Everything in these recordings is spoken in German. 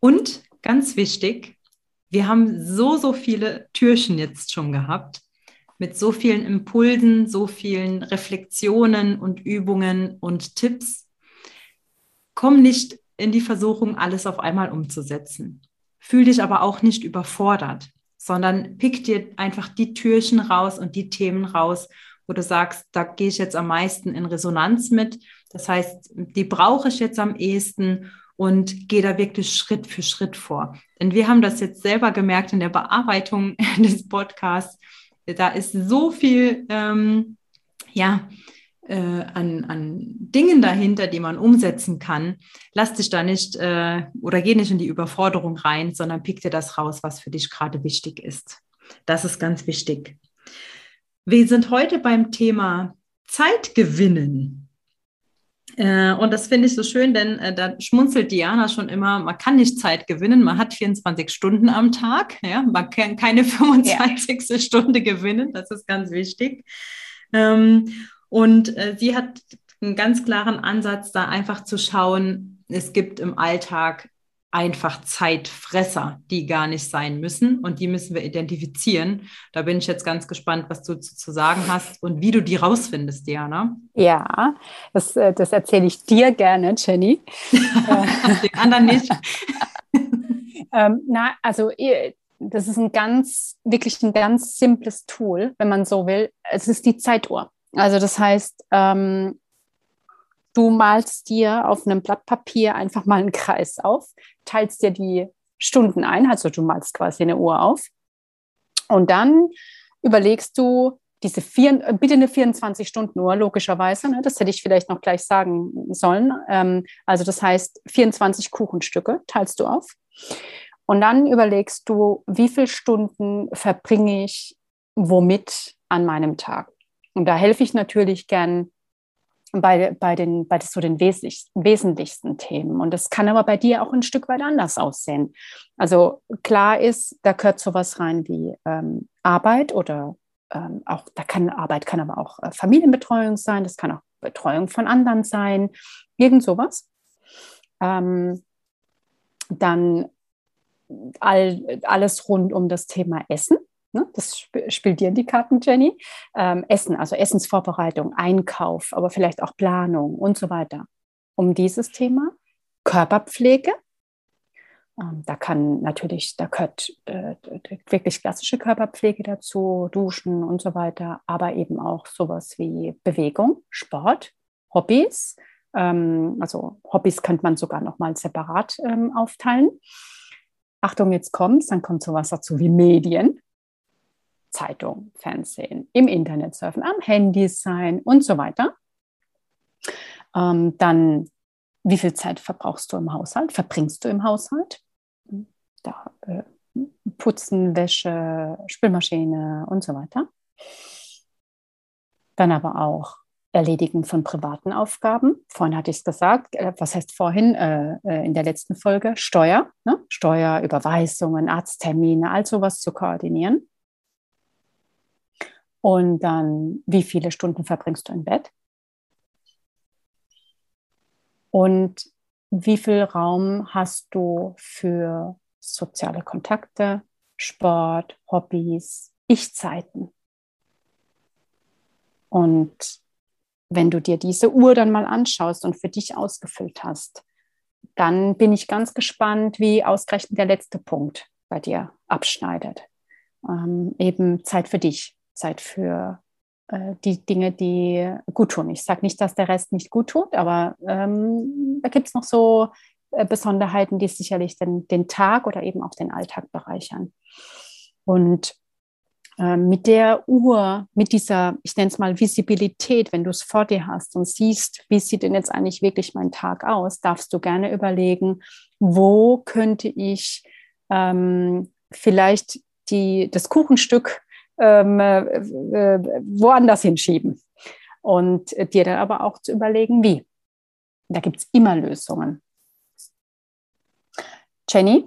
Und ganz wichtig, wir haben so, so viele Türchen jetzt schon gehabt, mit so vielen Impulsen, so vielen Reflexionen und Übungen und Tipps. Komm nicht in die Versuchung, alles auf einmal umzusetzen. Fühl dich aber auch nicht überfordert, sondern pick dir einfach die Türchen raus und die Themen raus, wo du sagst, da gehe ich jetzt am meisten in Resonanz mit. Das heißt, die brauche ich jetzt am ehesten und gehe da wirklich Schritt für Schritt vor. Denn wir haben das jetzt selber gemerkt in der Bearbeitung des Podcasts. Da ist so viel, ähm, ja, äh, an, an Dingen dahinter, die man umsetzen kann. Lass dich da nicht äh, oder geh nicht in die Überforderung rein, sondern pick dir das raus, was für dich gerade wichtig ist. Das ist ganz wichtig. Wir sind heute beim Thema Zeit gewinnen. Äh, und das finde ich so schön, denn äh, da schmunzelt Diana schon immer, man kann nicht Zeit gewinnen, man hat 24 Stunden am Tag, ja, man kann keine 25. Ja. Stunde gewinnen, das ist ganz wichtig. Ähm, und äh, sie hat einen ganz klaren Ansatz, da einfach zu schauen, es gibt im Alltag einfach Zeitfresser, die gar nicht sein müssen und die müssen wir identifizieren. Da bin ich jetzt ganz gespannt, was du zu, zu sagen hast und wie du die rausfindest, Diana. Ja, das, äh, das erzähle ich dir gerne, Jenny. Den anderen nicht. ähm, na, also das ist ein ganz, wirklich ein ganz simples Tool, wenn man so will. Es ist die Zeituhr. Also das heißt, ähm, Du malst dir auf einem Blatt Papier einfach mal einen Kreis auf, teilst dir die Stunden ein, also du malst quasi eine Uhr auf. Und dann überlegst du, diese vier, bitte eine 24-Stunden-Uhr, logischerweise, ne, das hätte ich vielleicht noch gleich sagen sollen. Ähm, also das heißt, 24 Kuchenstücke teilst du auf. Und dann überlegst du, wie viele Stunden verbringe ich womit an meinem Tag. Und da helfe ich natürlich gern bei, bei, den, bei so den wesentlichsten, Themen. Und das kann aber bei dir auch ein Stück weit anders aussehen. Also klar ist, da gehört sowas rein wie ähm, Arbeit oder ähm, auch, da kann Arbeit kann aber auch äh, Familienbetreuung sein, das kann auch Betreuung von anderen sein, irgend sowas. Ähm, dann all, alles rund um das Thema Essen. Ne? Das sp spielt dir in die Karten, Jenny. Ähm, Essen, also Essensvorbereitung, Einkauf, aber vielleicht auch Planung und so weiter. Um dieses Thema. Körperpflege. Ähm, da kann natürlich, da gehört äh, wirklich klassische Körperpflege dazu, Duschen und so weiter, aber eben auch sowas wie Bewegung, Sport, Hobbys. Ähm, also Hobbys könnte man sogar nochmal separat ähm, aufteilen. Achtung, jetzt kommt's, dann kommt sowas dazu wie Medien. Zeitung, Fernsehen, im Internet surfen, am Handy sein und so weiter. Ähm, dann, wie viel Zeit verbrauchst du im Haushalt, verbringst du im Haushalt? Da, äh, Putzen, Wäsche, Spülmaschine und so weiter. Dann aber auch Erledigen von privaten Aufgaben. Vorhin hatte ich es gesagt, äh, was heißt vorhin äh, äh, in der letzten Folge? Steuer, ne? Steuer, Überweisungen, Arzttermine, all sowas zu koordinieren. Und dann, wie viele Stunden verbringst du im Bett? Und wie viel Raum hast du für soziale Kontakte, Sport, Hobbys, Ich-Zeiten? Und wenn du dir diese Uhr dann mal anschaust und für dich ausgefüllt hast, dann bin ich ganz gespannt, wie ausgerechnet der letzte Punkt bei dir abschneidet. Ähm, eben Zeit für dich. Zeit für äh, die Dinge, die gut tun. Ich sage nicht, dass der Rest nicht gut tut, aber ähm, da gibt es noch so äh, Besonderheiten, die sicherlich den, den Tag oder eben auch den Alltag bereichern. Und äh, mit der Uhr, mit dieser, ich nenne es mal Visibilität, wenn du es vor dir hast und siehst, wie sieht denn jetzt eigentlich wirklich mein Tag aus, darfst du gerne überlegen, wo könnte ich ähm, vielleicht die, das Kuchenstück ähm, äh, äh, woanders hinschieben. Und dir dann aber auch zu überlegen, wie. Da gibt es immer Lösungen. Jenny,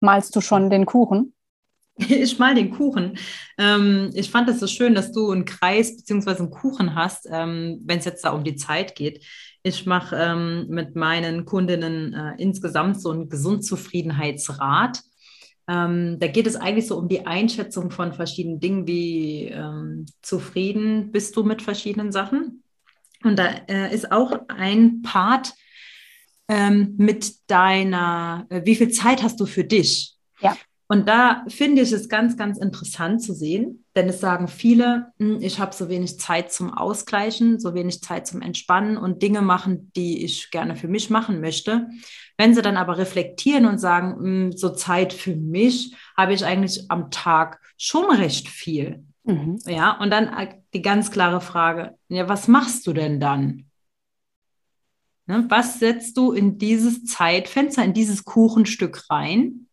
malst du schon den Kuchen? Ich mal den Kuchen. Ähm, ich fand es so schön, dass du einen Kreis bzw. einen Kuchen hast, ähm, wenn es jetzt da um die Zeit geht. Ich mache ähm, mit meinen Kundinnen äh, insgesamt so einen Gesundzufriedenheitsrat. Ähm, da geht es eigentlich so um die Einschätzung von verschiedenen Dingen, wie ähm, zufrieden bist du mit verschiedenen Sachen. Und da äh, ist auch ein Part ähm, mit deiner, äh, wie viel Zeit hast du für dich? Ja. Und da finde ich es ganz, ganz interessant zu sehen, denn es sagen viele, hm, ich habe so wenig Zeit zum Ausgleichen, so wenig Zeit zum Entspannen und Dinge machen, die ich gerne für mich machen möchte. Wenn sie dann aber reflektieren und sagen, hm, so Zeit für mich habe ich eigentlich am Tag schon recht viel. Mhm. Ja, und dann die ganz klare Frage, ja, was machst du denn dann? Ne, was setzt du in dieses Zeitfenster, in dieses Kuchenstück rein?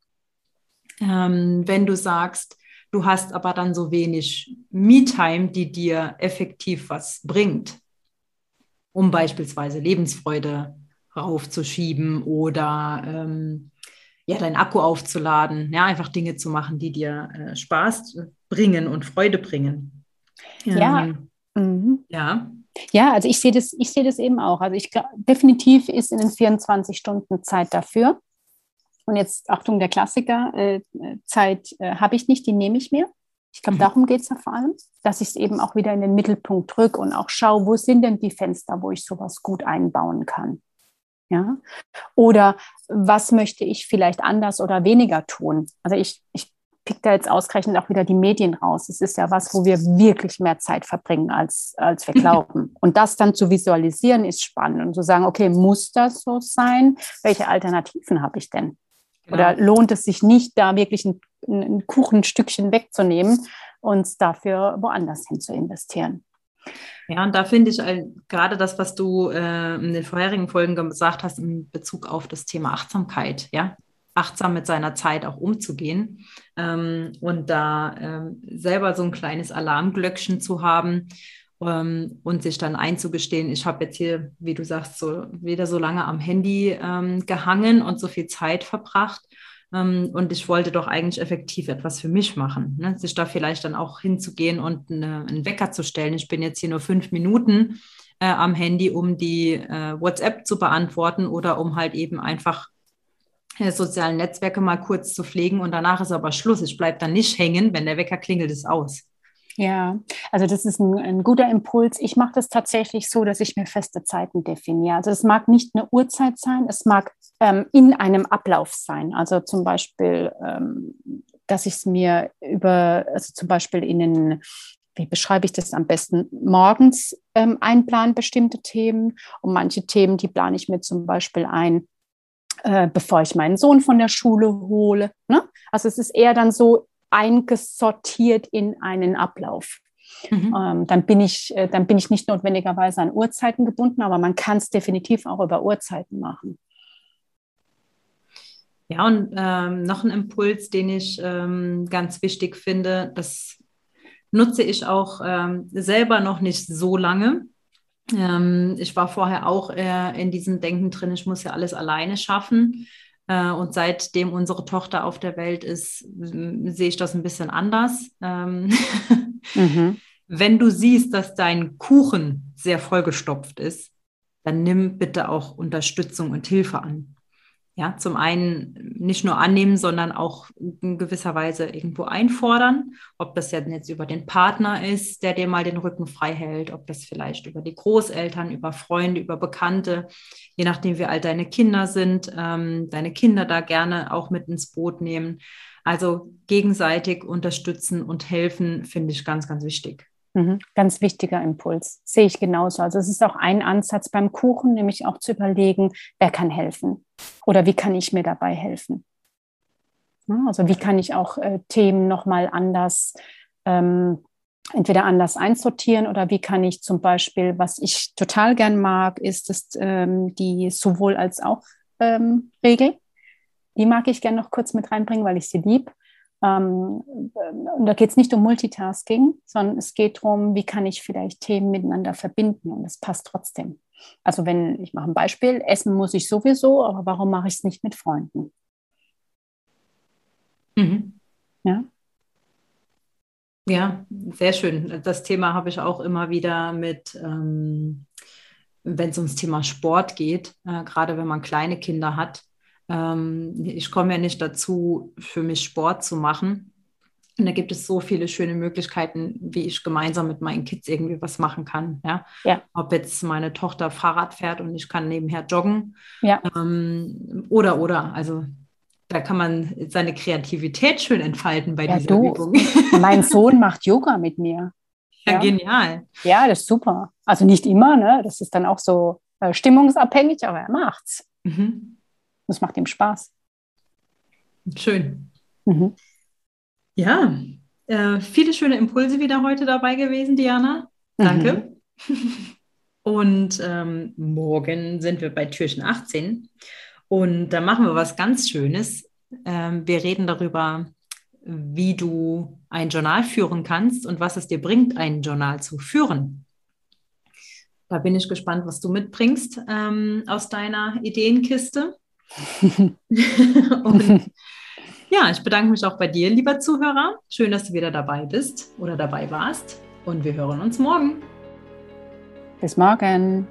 Ähm, wenn du sagst, du hast aber dann so wenig Me-Time, die dir effektiv was bringt, um beispielsweise Lebensfreude raufzuschieben oder ähm, ja, deinen Akku aufzuladen, ja, einfach Dinge zu machen, die dir äh, Spaß bringen und Freude bringen. Ja. Ähm, mhm. Ja. Ja, also ich sehe das, ich sehe das eben auch. Also ich definitiv ist in den 24 Stunden Zeit dafür. Und jetzt, Achtung, der Klassiker, äh, Zeit äh, habe ich nicht, die nehme ich mir. Ich glaube, mhm. darum geht es ja vor allem, dass ich es eben auch wieder in den Mittelpunkt drücke und auch schaue, wo sind denn die Fenster, wo ich sowas gut einbauen kann. Ja? Oder was möchte ich vielleicht anders oder weniger tun? Also ich, ich pick da jetzt ausgerechnet auch wieder die Medien raus. Es ist ja was, wo wir wirklich mehr Zeit verbringen, als, als wir glauben. Und das dann zu visualisieren, ist spannend und zu sagen, okay, muss das so sein? Welche Alternativen habe ich denn? Genau. Oder lohnt es sich nicht, da wirklich ein, ein Kuchenstückchen wegzunehmen und dafür woanders hin zu investieren? Ja, und da finde ich gerade das, was du äh, in den vorherigen Folgen gesagt hast, in Bezug auf das Thema Achtsamkeit, ja, achtsam mit seiner Zeit auch umzugehen ähm, und da ähm, selber so ein kleines Alarmglöckchen zu haben ähm, und sich dann einzugestehen, ich habe jetzt hier, wie du sagst, so wieder so lange am Handy ähm, gehangen und so viel Zeit verbracht. Ähm, und ich wollte doch eigentlich effektiv etwas für mich machen. Ne? Sich da vielleicht dann auch hinzugehen und eine, einen Wecker zu stellen. Ich bin jetzt hier nur fünf Minuten äh, am Handy, um die äh, WhatsApp zu beantworten oder um halt eben einfach äh, sozialen Netzwerke mal kurz zu pflegen und danach ist aber Schluss. Ich bleibe dann nicht hängen, wenn der Wecker klingelt, ist aus. Ja, also das ist ein, ein guter Impuls. Ich mache das tatsächlich so, dass ich mir feste Zeiten definiere. Also es mag nicht eine Uhrzeit sein, es mag ähm, in einem Ablauf sein. Also zum Beispiel, ähm, dass ich es mir über, also zum Beispiel in den wie beschreibe ich das am besten, morgens ähm, einplanen, bestimmte Themen. Und manche Themen, die plane ich mir zum Beispiel ein, äh, bevor ich meinen Sohn von der Schule hole. Ne? Also es ist eher dann so eingesortiert in einen Ablauf. Mhm. Ähm, dann, bin ich, äh, dann bin ich nicht notwendigerweise an Uhrzeiten gebunden, aber man kann es definitiv auch über Uhrzeiten machen. Ja, und ähm, noch ein Impuls, den ich ähm, ganz wichtig finde, das nutze ich auch ähm, selber noch nicht so lange. Ähm, ich war vorher auch äh, in diesem Denken drin, ich muss ja alles alleine schaffen. Äh, und seitdem unsere Tochter auf der Welt ist, sehe ich das ein bisschen anders. Ähm, mhm. Wenn du siehst, dass dein Kuchen sehr vollgestopft ist, dann nimm bitte auch Unterstützung und Hilfe an ja, zum einen nicht nur annehmen, sondern auch in gewisser Weise irgendwo einfordern. Ob das jetzt über den Partner ist, der dir mal den Rücken frei hält, ob das vielleicht über die Großeltern, über Freunde, über Bekannte, je nachdem, wie alt deine Kinder sind, ähm, deine Kinder da gerne auch mit ins Boot nehmen. Also gegenseitig unterstützen und helfen, finde ich ganz, ganz wichtig. Mhm. Ganz wichtiger Impuls, sehe ich genauso. Also es ist auch ein Ansatz beim Kuchen, nämlich auch zu überlegen, wer kann helfen oder wie kann ich mir dabei helfen. Also wie kann ich auch äh, Themen nochmal anders, ähm, entweder anders einsortieren oder wie kann ich zum Beispiel, was ich total gern mag, ist es ähm, die sowohl als auch ähm, Regel. Die mag ich gern noch kurz mit reinbringen, weil ich sie lieb. Ähm, und da geht es nicht um Multitasking, sondern es geht darum, wie kann ich vielleicht Themen miteinander verbinden und es passt trotzdem. Also wenn, ich mache ein Beispiel, essen muss ich sowieso, aber warum mache ich es nicht mit Freunden? Mhm. Ja. Ja, sehr schön. Das Thema habe ich auch immer wieder mit, ähm, wenn es ums Thema Sport geht, äh, gerade wenn man kleine Kinder hat. Ähm, ich komme ja nicht dazu, für mich Sport zu machen. Und da gibt es so viele schöne Möglichkeiten, wie ich gemeinsam mit meinen Kids irgendwie was machen kann. Ja? ja. Ob jetzt meine Tochter Fahrrad fährt und ich kann nebenher joggen. Ja. Ähm, oder, oder. Also da kann man seine Kreativität schön entfalten bei ja, dieser du, Übung. Mein Sohn macht Yoga mit mir. Ja, ja, genial. Ja, das ist super. Also nicht immer, ne? Das ist dann auch so äh, stimmungsabhängig, aber er macht's. Mhm. Das macht ihm Spaß. Schön. Mhm. Ja, äh, viele schöne Impulse wieder heute dabei gewesen, Diana. Danke. Mhm. Und ähm, morgen sind wir bei Türchen 18. Und da machen wir was ganz Schönes. Ähm, wir reden darüber, wie du ein Journal führen kannst und was es dir bringt, ein Journal zu führen. Da bin ich gespannt, was du mitbringst ähm, aus deiner Ideenkiste. und ja, ich bedanke mich auch bei dir, lieber Zuhörer. Schön, dass du wieder dabei bist oder dabei warst. Und wir hören uns morgen. Bis morgen.